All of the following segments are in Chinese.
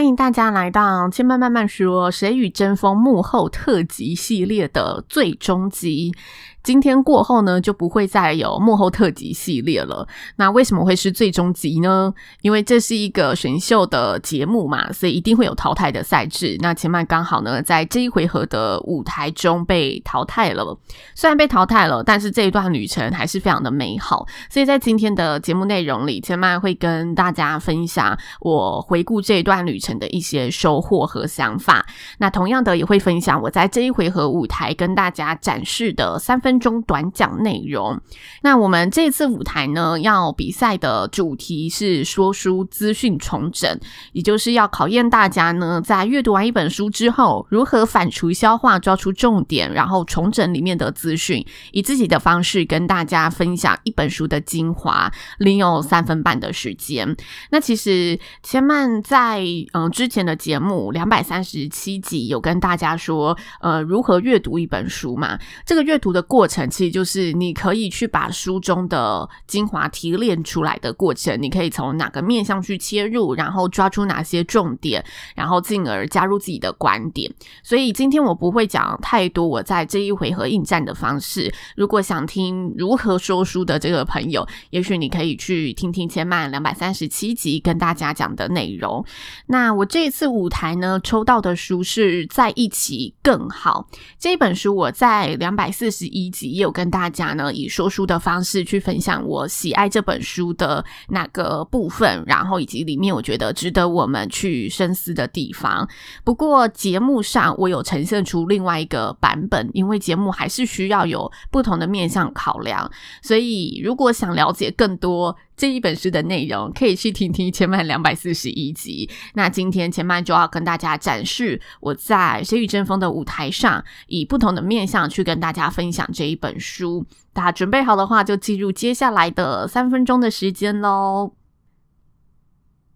欢迎大家来到千慢慢慢说《谁与争锋》幕后特辑系列的最终集。今天过后呢，就不会再有幕后特辑系列了。那为什么会是最终集呢？因为这是一个选秀的节目嘛，所以一定会有淘汰的赛制。那千嫚刚好呢，在这一回合的舞台中被淘汰了。虽然被淘汰了，但是这一段旅程还是非常的美好。所以在今天的节目内容里，千嫚会跟大家分享我回顾这一段旅程的一些收获和想法。那同样的，也会分享我在这一回合舞台跟大家展示的三分。分钟短讲内容。那我们这次舞台呢，要比赛的主题是说书资讯重整，也就是要考验大家呢，在阅读完一本书之后，如何反刍消化，抓出重点，然后重整里面的资讯，以自己的方式跟大家分享一本书的精华。另有三分半的时间。那其实千曼在嗯、之前的节目两百三十七集有跟大家说，呃，如何阅读一本书嘛？这个阅读的过过程其实就是你可以去把书中的精华提炼出来的过程，你可以从哪个面向去切入，然后抓出哪些重点，然后进而加入自己的观点。所以今天我不会讲太多我在这一回合应战的方式。如果想听如何说书的这个朋友，也许你可以去听听千曼两百三十七集跟大家讲的内容。那我这一次舞台呢，抽到的书是在一起更好这本书，我在两百四十一。也有跟大家呢，以说书的方式去分享我喜爱这本书的那个部分，然后以及里面我觉得值得我们去深思的地方。不过节目上我有呈现出另外一个版本，因为节目还是需要有不同的面向考量，所以如果想了解更多，这一本书的内容可以去听听千嫚两百四十一集。那今天千嫚就要跟大家展示我在《谁与争锋》的舞台上，以不同的面向去跟大家分享这一本书。大家准备好的话，就进入接下来的三分钟的时间喽。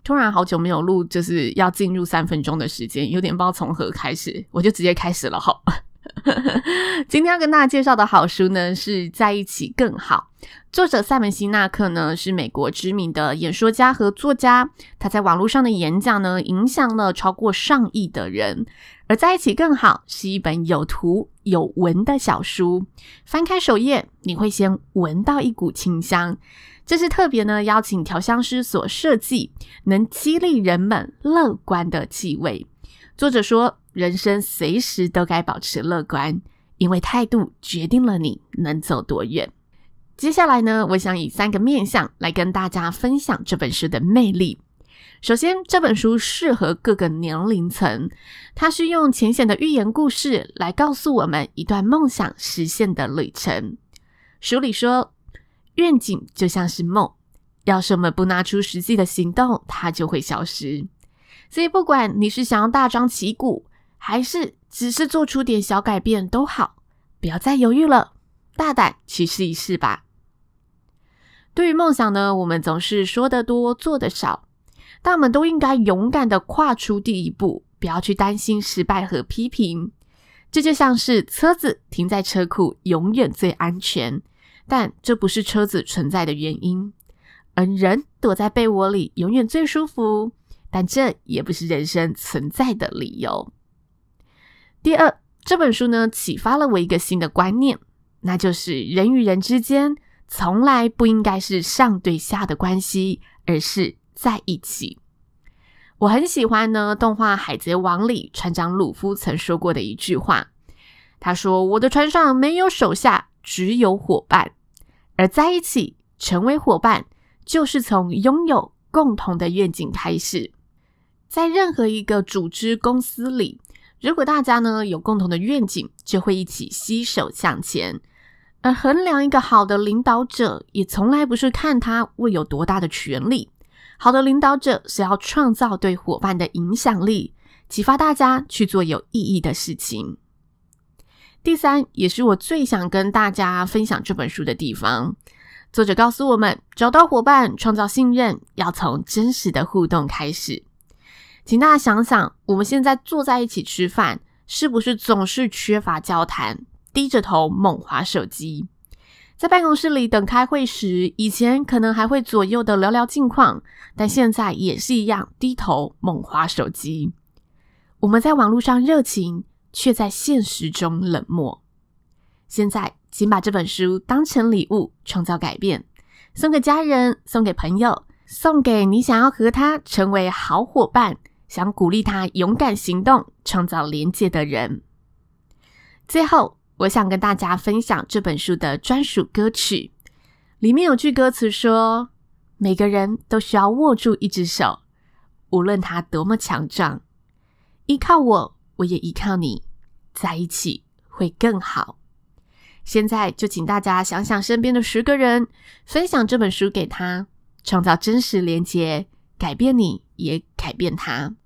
突然好久没有录，就是要进入三分钟的时间，有点不知道从何开始，我就直接开始了哈。今天要跟大家介绍的好书呢，是在一起更好。作者塞门西纳克呢，是美国知名的演说家和作家，他在网络上的演讲呢，影响了超过上亿的人。而在一起更好是一本有图有文的小书，翻开首页，你会先闻到一股清香，这是特别呢邀请调香师所设计，能激励人们乐观的气味。作者说，人生随时都该保持乐观，因为态度决定了你能走多远。接下来呢，我想以三个面向来跟大家分享这本书的魅力。首先，这本书适合各个年龄层，它是用浅显的寓言故事来告诉我们一段梦想实现的旅程。书里说，愿景就像是梦，要是我们不拿出实际的行动，它就会消失。所以，不管你是想要大张旗鼓，还是只是做出点小改变都好，不要再犹豫了，大胆去试一试吧。对于梦想呢，我们总是说的多，做的少，但我们都应该勇敢的跨出第一步，不要去担心失败和批评。这就像是车子停在车库永远最安全，但这不是车子存在的原因；而人躲在被窝里永远最舒服。但这也不是人生存在的理由。第二，这本书呢，启发了我一个新的观念，那就是人与人之间从来不应该是上对下的关系，而是在一起。我很喜欢呢，动画《海贼王》里船长鲁夫曾说过的一句话，他说：“我的船上没有手下，只有伙伴，而在一起成为伙伴，就是从拥有共同的愿景开始。”在任何一个组织公司里，如果大家呢有共同的愿景，就会一起携手向前。而衡量一个好的领导者，也从来不是看他握有多大的权力。好的领导者是要创造对伙伴的影响力，启发大家去做有意义的事情。第三，也是我最想跟大家分享这本书的地方。作者告诉我们，找到伙伴、创造信任，要从真实的互动开始。请大家想想，我们现在坐在一起吃饭，是不是总是缺乏交谈？低着头猛滑手机，在办公室里等开会时，以前可能还会左右的聊聊近况，但现在也是一样，低头猛滑手机。我们在网络上热情，却在现实中冷漠。现在，请把这本书当成礼物，创造改变，送给家人，送给朋友，送给你想要和他成为好伙伴，想鼓励他勇敢行动，创造连接的人。最后。我想跟大家分享这本书的专属歌曲，里面有句歌词说：“每个人都需要握住一只手，无论他多么强壮，依靠我，我也依靠你，在一起会更好。”现在就请大家想想身边的十个人，分享这本书给他，创造真实连接，改变你，也改变他。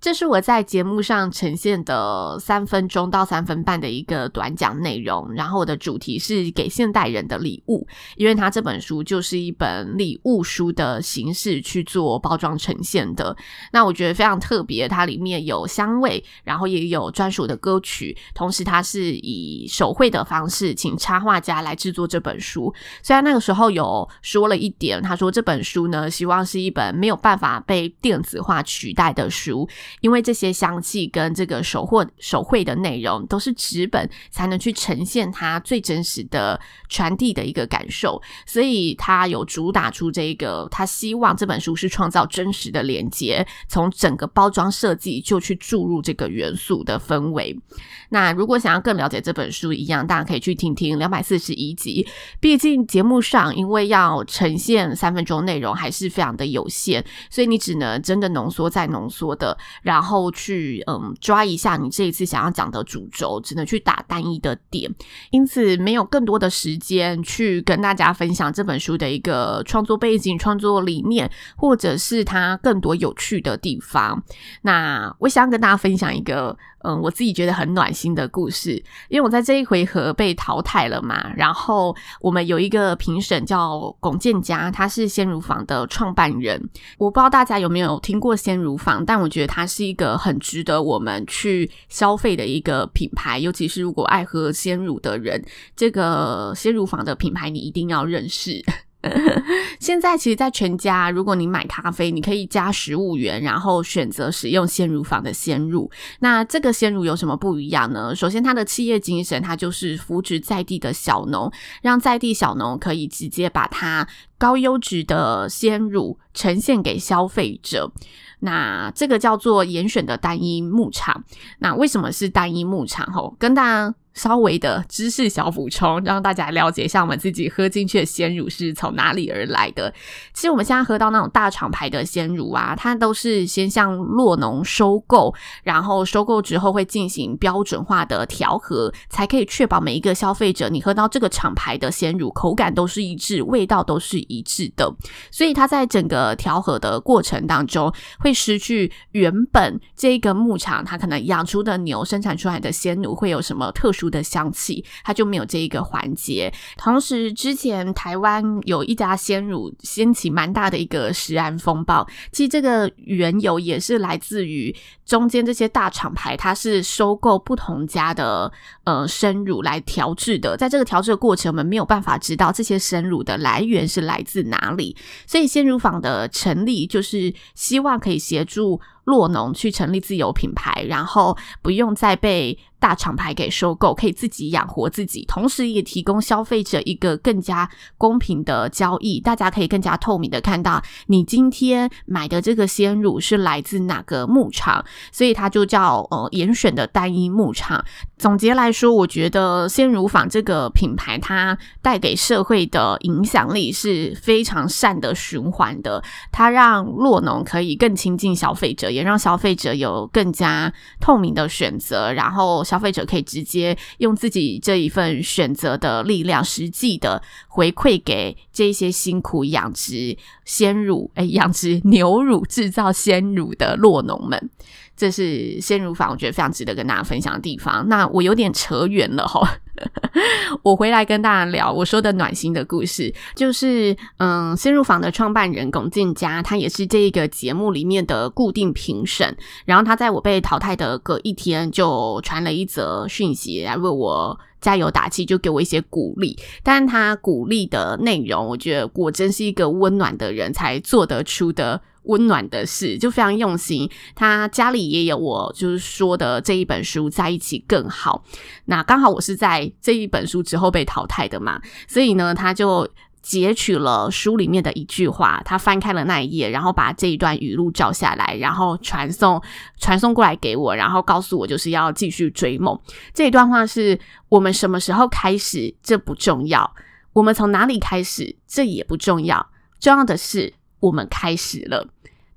这是我在节目上呈现的三分钟到三分半的一个短讲内容，然后我的主题是给现代人的礼物，因为它这本书就是一本礼物书的形式去做包装呈现的。那我觉得非常特别，它里面有香味，然后也有专属的歌曲，同时它是以手绘的方式请插画家来制作这本书。虽然那个时候有说了一点，他说这本书呢，希望是一本没有办法被电子化取代的书。因为这些香气跟这个手绘手绘的内容都是纸本才能去呈现它最真实的传递的一个感受，所以他有主打出这个，他希望这本书是创造真实的连接，从整个包装设计就去注入这个元素的氛围。那如果想要更了解这本书一样，大家可以去听听两百四十一集，毕竟节目上因为要呈现三分钟内容还是非常的有限，所以你只能真的浓缩再浓缩的。然后去嗯抓一下你这一次想要讲的主轴，只能去打单一的点，因此没有更多的时间去跟大家分享这本书的一个创作背景、创作理念，或者是它更多有趣的地方。那我想跟大家分享一个。嗯，我自己觉得很暖心的故事，因为我在这一回合被淘汰了嘛。然后我们有一个评审叫龚建佳，他是鲜乳坊的创办人。我不知道大家有没有听过鲜乳坊，但我觉得它是一个很值得我们去消费的一个品牌，尤其是如果爱喝鲜乳的人，这个鲜乳坊的品牌你一定要认识。现在其实，在全家，如果你买咖啡，你可以加十五元，然后选择使用鲜乳坊的鲜乳。那这个鲜乳有什么不一样呢？首先，它的企业精神，它就是扶植在地的小农，让在地小农可以直接把它高优质的鲜乳呈现给消费者。那这个叫做严选的单一牧场。那为什么是单一牧场？吼，跟大家。稍微的知识小补充，让大家了解一下我们自己喝进去的鲜乳是从哪里而来的。其实我们现在喝到那种大厂牌的鲜乳啊，它都是先向洛农收购，然后收购之后会进行标准化的调和，才可以确保每一个消费者你喝到这个厂牌的鲜乳口感都是一致，味道都是一致的。所以它在整个调和的过程当中，会失去原本这个牧场它可能养出的牛生产出来的鲜乳会有什么特殊的香气，它就没有这一个环节。同时，之前台湾有一家鲜乳掀起蛮大的一个食安风暴，其实这个缘由也是来自于中间这些大厂牌，它是收购不同家的呃生乳来调制的。在这个调制的过程，我们没有办法知道这些生乳的来源是来自哪里，所以鲜乳坊的成立就是希望可以协助洛农去成立自有品牌，然后不用再被大厂牌给收购，可以自己养活自己，同时也提供消费者一个更加公平的交易。大家可以更加透明的看到你今天买的这个鲜乳是来自哪个牧场，所以它就叫呃严选的单一牧场。总结来说，我觉得鲜乳坊这个品牌它带给社会的影响力是非常善的循环的。它让洛农可以更亲近消费者，也让消费者有更加透明的选择，然后。消费者可以直接用自己这一份选择的力量，实际的回馈给这些辛苦养殖鲜乳、诶养殖牛乳、制造鲜乳的落农们。这是鲜乳坊，我觉得非常值得跟大家分享的地方。那我有点扯远了哈，我回来跟大家聊我说的暖心的故事，就是嗯，新入房的创办人龚建佳，他也是这一个节目里面的固定评审。然后他在我被淘汰的隔一天，就传了一则讯息来为我加油打气，就给我一些鼓励。但他鼓励的内容，我觉得果真是一个温暖的人才做得出的。温暖的事，就非常用心。他家里也有我就是说的这一本书，在一起更好。那刚好我是在这一本书之后被淘汰的嘛，所以呢，他就截取了书里面的一句话，他翻开了那一页，然后把这一段语录照下来，然后传送传送过来给我，然后告诉我就是要继续追梦。这一段话是我们什么时候开始，这不重要；我们从哪里开始，这也不重要。重要的是。我们开始了，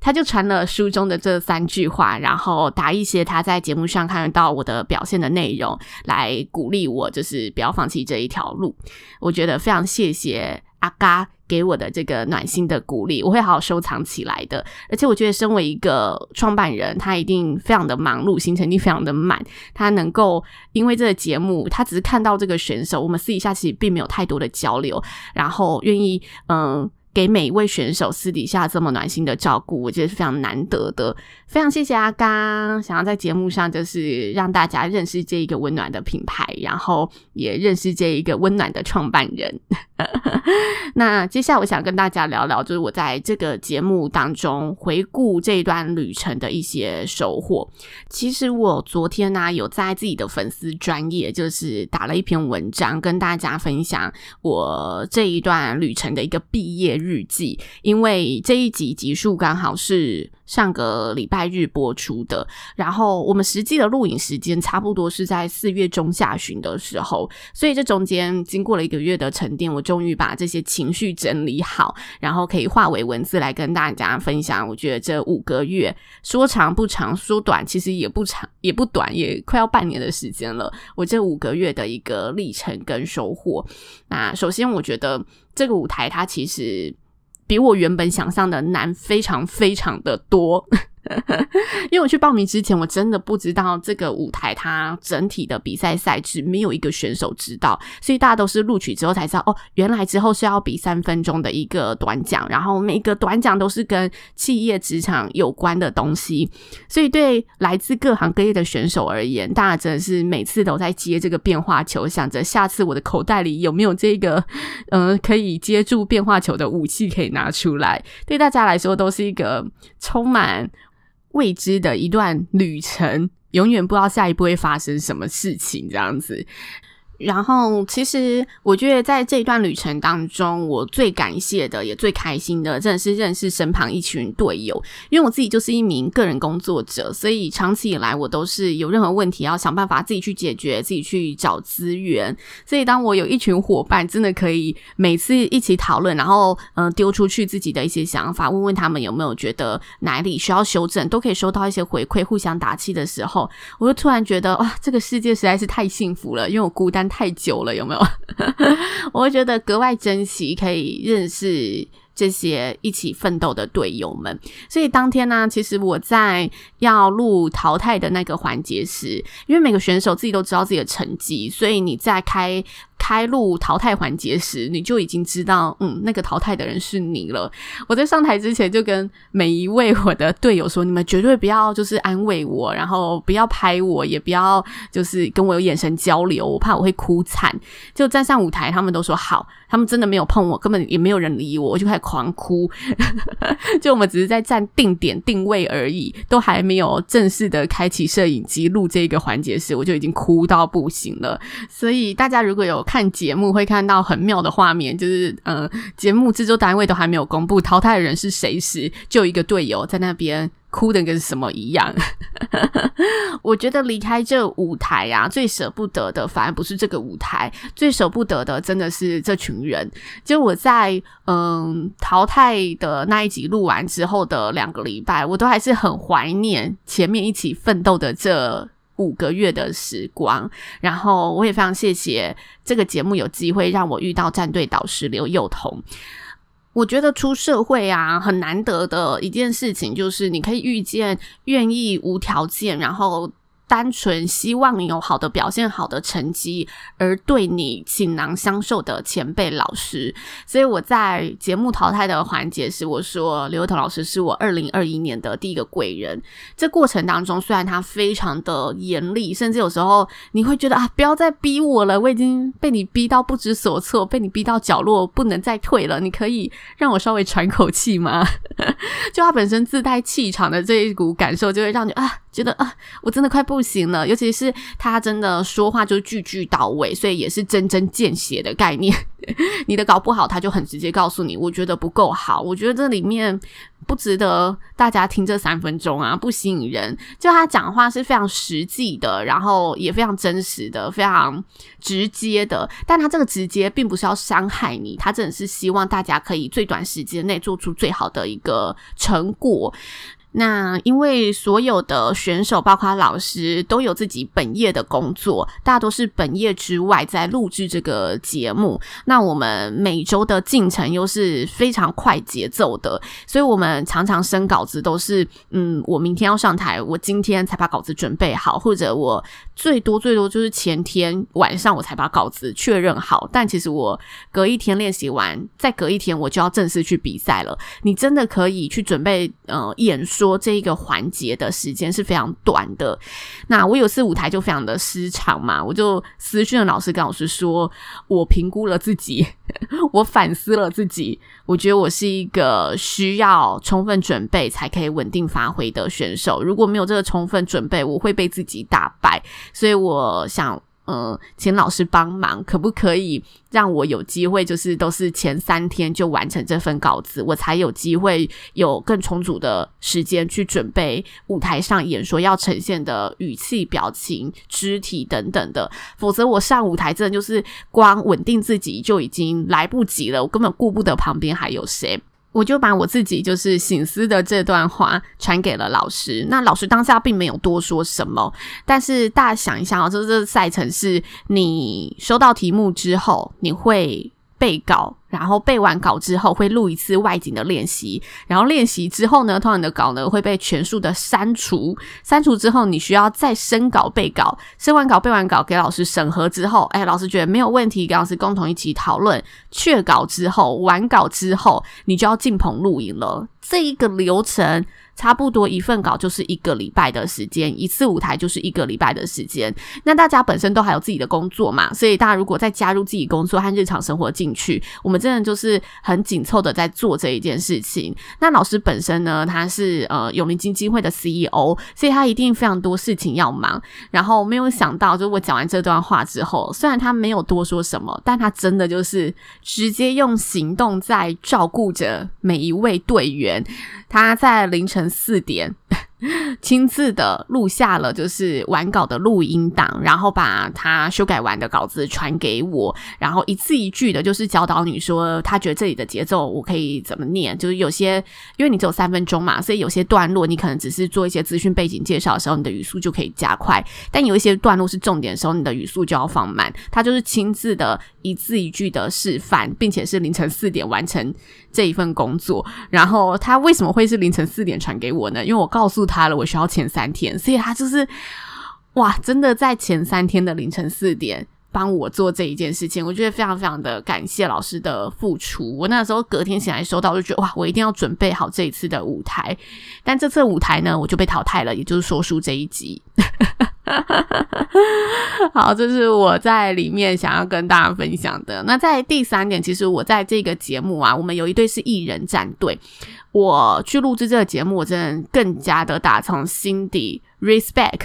他就传了书中的这三句话，然后打一些他在节目上看得到我的表现的内容，来鼓励我，就是不要放弃这一条路。我觉得非常谢谢阿嘎给我的这个暖心的鼓励，我会好好收藏起来的。而且我觉得，身为一个创办人，他一定非常的忙碌，行程一定非常的满。他能够因为这个节目，他只是看到这个选手，我们私底下其实并没有太多的交流，然后愿意嗯。给每一位选手私底下这么暖心的照顾，我觉得是非常难得的。非常谢谢阿刚，想要在节目上就是让大家认识这一个温暖的品牌，然后也认识这一个温暖的创办人。那接下来我想跟大家聊聊，就是我在这个节目当中回顾这一段旅程的一些收获。其实我昨天呢、有在自己的粉丝专业，就是打了一篇文章，跟大家分享我这一段旅程的一个毕业日记。因为这一集集数刚好是。上个礼拜日播出的，然后我们实际的录影时间差不多是在四月中下旬的时候，所以这中间经过了一个月的沉淀，我终于把这些情绪整理好，然后可以化为文字来跟大家分享。我觉得这五个月说长不长，说短其实也不长也不短，也快要半年的时间了。我这五个月的一个历程跟收获。那首先，我觉得这个舞台它其实。比我原本想象的难，非常非常的多。因为我去报名之前，我真的不知道这个舞台它整体的比赛赛制，没有一个选手知道，所以大家都是录取之后才知道哦，原来之后是要比三分钟的一个短讲，然后每个短讲都是跟企业职场有关的东西，所以对来自各行各业的选手而言，大家真的是每次都在接这个变化球，想着下次我的口袋里有没有这个嗯、可以接住变化球的武器可以拿出来，对大家来说都是一个充满。未知的一段旅程，永远不知道下一步会发生什么事情，这样子。然后，其实我觉得在这一段旅程当中，我最感谢的也最开心的，真的是认识身旁一群队友。因为我自己就是一名个人工作者，所以长期以来我都是有任何问题要想办法自己去解决，自己去找资源。所以当我有一群伙伴，真的可以每次一起讨论，然后嗯丢出去自己的一些想法，问问他们有没有觉得哪里需要修正，都可以收到一些回馈，互相打气的时候，我就突然觉得哇，这个世界实在是太幸福了，因为我孤单太久了，有没有？我会觉得格外珍惜，可以认识。这些一起奋斗的队友们，所以当天呢，其实我在要录淘汰的那个环节时，因为每个选手自己都知道自己的成绩，所以你在开开录淘汰环节时，你就已经知道，嗯，那个淘汰的人是你了。我在上台之前就跟每一位我的队友说，你们绝对不要就是安慰我，然后不要拍我，也不要就是跟我有眼神交流，我怕我会哭惨。就站上舞台，他们都说好，他们真的没有碰我，根本也没有人理我，我就开始狂哭。就我们只是在站定点定位而已，都还没有正式的开启摄影机录这个环节时，我就已经哭到不行了。所以大家如果有看节目，会看到很妙的画面，就是呃，节目制作单位都还没有公布淘汰的人是谁时，就一个队友在那边。哭的跟什么一样？我觉得离开这舞台啊，最舍不得的反而不是这个舞台，最舍不得的真的是这群人。就我在嗯淘汰的那一集录完之后的两个礼拜，我都还是很怀念前面一起奋斗的这五个月的时光。然后我也非常谢谢这个节目有机会让我遇到战队导师刘幼彤。我觉得出社会啊，很难得的一件事情，就是你可以遇见愿意无条件，然后。单纯希望你有好的表现、好的成绩，而对你倾囊相授的前辈老师。所以我在节目淘汰的环节时，我说刘幼彤老师是我二零二一年的第一个贵人。这过程当中，虽然他非常的严厉，甚至有时候你会觉得啊，不要再逼我了，我已经被你逼到不知所措，被你逼到角落，不能再退了。你可以让我稍微喘口气吗？就他本身自带气场的这一股感受，就会让你啊。觉得啊，我真的快不行了。尤其是他真的说话就句句到位，所以也是针针见血的概念。你的稿不好，他就很直接告诉你，我觉得不够好，我觉得这里面不值得大家听这三分钟啊，不吸引人。就他讲话是非常实际的，然后也非常真实的，非常直接的。但他这个直接并不是要伤害你，他真的是希望大家可以最短时间内做出最好的一个成果。那因为所有的选手，包括老师，都有自己本业的工作，大多是本业之外在录制这个节目。那我们每周的进程又是非常快节奏的，所以我们常常生稿子都是，嗯，我明天要上台，我今天才把稿子准备好，或者我最多最多就是前天晚上我才把稿子确认好。但其实我隔一天练习完，再隔一天我就要正式去比赛了。你真的可以去准备，呃，演说。说这一个环节的时间是非常短的。那我有次舞台就非常的失常嘛，我就私讯了老师，跟老师说，我评估了自己，我反思了自己，我觉得我是一个需要充分准备才可以稳定发挥的选手。如果没有这个充分准备，我会被自己打败。所以我想。嗯，请老师帮忙，可不可以让我有机会，就是都是前三天就完成这份稿子，我才有机会有更充足的时间去准备舞台上演说要呈现的语气、表情、肢体等等的。否则我上舞台真的就是光稳定自己就已经来不及了，我根本顾不得旁边还有谁。我就把我自己就是醒思的这段话传给了老师。那老师当下并没有多说什么，但是大家想一下啊，就是这个赛程是你收到题目之后，你会背稿。然后背完稿之后会录一次外景的练习，然后练习之后呢，通常你的稿呢会被全数的删除，删除之后你需要再升稿背稿，升完稿背完稿给老师审核之后，哎，老师觉得没有问题，跟老师共同一起讨论，确稿之后完稿之后，你就要进棚录影了，这一个流程。差不多一份稿就是一个礼拜的时间，一次舞台就是一个礼拜的时间。那大家本身都还有自己的工作嘛，所以大家如果再加入自己工作和日常生活进去，我们真的就是很紧凑的在做这一件事情。那老师本身呢，他是呃永龄基金会的 CEO，所以他一定非常多事情要忙。然后没有想到，就我讲完这段话之后，虽然他没有多说什么，但他真的就是直接用行动在照顾着每一位队员。他在凌晨四点。亲自的录下了就是完稿的录音档，然后把他修改完的稿子传给我，然后一字一句的，就是教导你说他觉得这里的节奏我可以怎么念，就是有些因为你只有三分钟嘛，所以有些段落你可能只是做一些资讯背景介绍的时候，你的语速就可以加快，但有一些段落是重点的时候，你的语速就要放慢。他就是亲自的一字一句的示范，并且是凌晨四点完成这一份工作。然后他为什么会是凌晨四点传给我呢？因为我告诉他。他了，我需要前三天，所以他就是哇，真的在前三天的凌晨四点帮我做这一件事情，我觉得非常非常的感谢老师的付出。我那时候隔天醒来收到，就觉得哇，我一定要准备好这一次的舞台。但这次舞台呢，我就被淘汰了，也就是说书这一集。好，这是我在里面想要跟大家分享的。那在第三点，其实我在这个节目啊，我们有一队是艺人战队。我去录制这个节目，我真的更加的打从心底。Respect，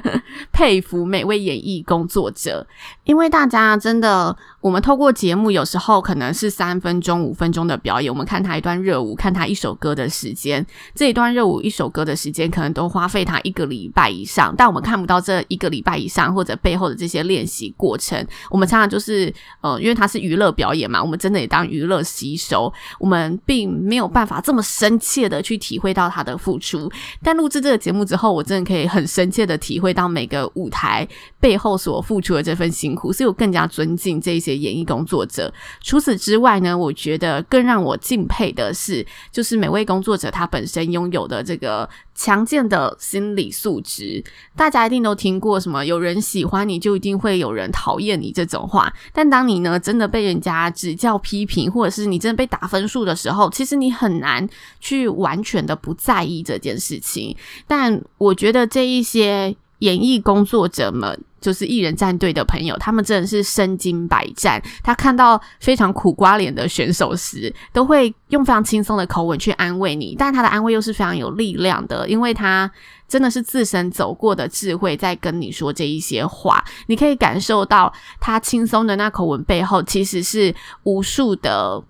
佩服每位演艺工作者，因为大家真的，我们透过节目，有时候可能是三分钟、五分钟的表演，我们看他一段热舞，看他一首歌的时间，这一段热舞、一首歌的时间，可能都花费他一个礼拜以上，但我们看不到这一个礼拜以上或者背后的这些练习过程。我们常常就是，呃，因为他是娱乐表演嘛，我们真的也当娱乐吸收，我们并没有办法这么深切的去体会到他的付出。但录制这个节目之后，我真的可以。很深切的体会到每个舞台背后所付出的这份辛苦，所以我更加尊敬这些演艺工作者。除此之外呢，我觉得更让我敬佩的是，就是每位工作者他本身拥有的这个强健的心理素质。大家一定都听过什么“有人喜欢你就一定会有人讨厌你”这种话，但当你呢真的被人家指教批评，或者是你真的被打分数的时候，其实你很难去完全的不在意这件事情。但我觉得。这一些演艺工作者们，就是艺人战队的朋友，他们真的是身经百战。他看到非常苦瓜脸的选手时，都会用非常轻松的口吻去安慰你，但他的安慰又是非常有力量的，因为他真的是自身走过的智慧在跟你说这一些话。你可以感受到他轻松的那口吻背后，其实是无数的。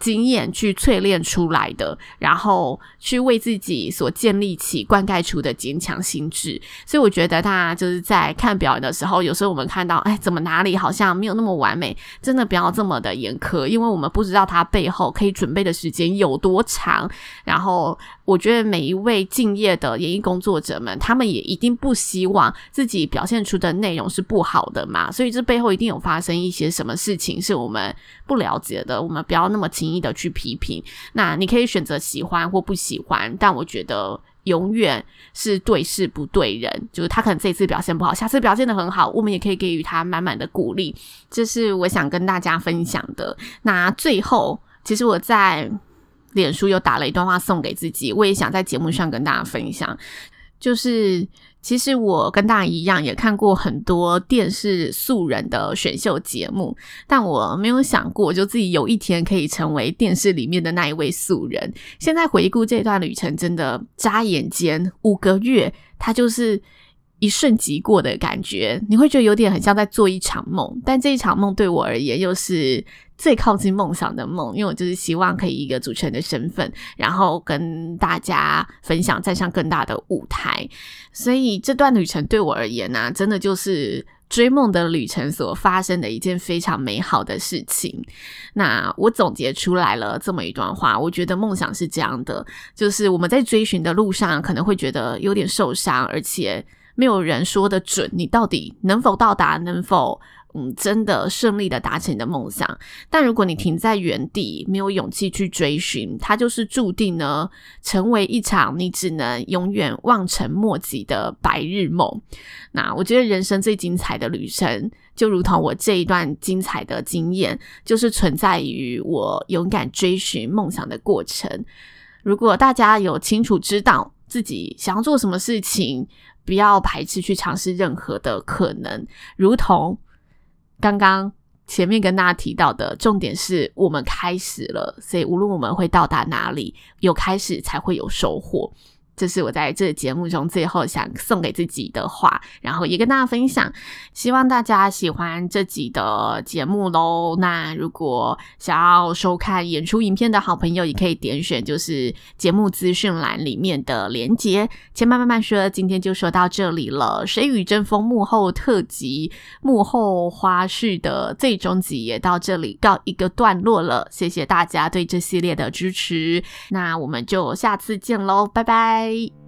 经验去淬炼出来的，然后去为自己所建立起、灌溉出的坚强心智。所以我觉得，大家就是在看表演的时候，有时候我们看到，哎，怎么哪里好像没有那么完美？真的不要这么的严苛，因为我们不知道他背后可以准备的时间有多长。然后，我觉得每一位敬业的演艺工作者们，他们也一定不希望自己表现出的内容是不好的嘛。所以这背后一定有发生一些什么事情是我们不了解的。我们不要那么轻易的去批评，那你可以选择喜欢或不喜欢，但我觉得永远是对事不对人。就是他可能这次表现不好，下次表现得很好，我们也可以给予他满满的鼓励。这是我想跟大家分享的。那最后，其实我在脸书又打了一段话送给自己，我也想在节目上跟大家分享，就是。其实我跟大家一样，也看过很多电视素人的选秀节目，但我没有想过，就自己有一天可以成为电视里面的那一位素人。现在回顾这段旅程，真的眨眼间五个月，它就是一瞬即过的感觉。你会觉得有点很像在做一场梦，但这一场梦对我而言又是。最靠近梦想的梦，因为我就是希望可以一个主持人的身份，然后跟大家分享，站上更大的舞台。所以这段旅程对我而言呢、真的就是追梦的旅程所发生的一件非常美好的事情。那我总结出来了这么一段话，我觉得梦想是这样的，就是我们在追寻的路上可能会觉得有点受伤，而且没有人说得准你到底能否到达，能否。嗯，真的顺利的达成你的梦想，但如果你停在原地，没有勇气去追寻，它就是注定呢，成为一场你只能永远望尘莫及的白日梦。那我觉得人生最精彩的旅程，就如同我这一段精彩的经验，就是存在于我勇敢追寻梦想的过程。如果大家有清楚知道自己想要做什么事情，不要排斥去尝试任何的可能，如同。刚刚前面跟大家提到的重点是我们开始了，所以无论我们会到达哪里，有开始才会有收获。这是我在这节目中最后想送给自己的话，然后也跟大家分享。希望大家喜欢这集的节目喽。那如果想要收看演出影片的好朋友，也可以点选就是节目资讯栏里面的连接。千嫚慢慢说，今天就说到这里了。谁与争锋幕后特辑、幕后花絮的最终集也到这里告一个段落了。谢谢大家对这系列的支持，那我们就下次见喽，拜拜。い。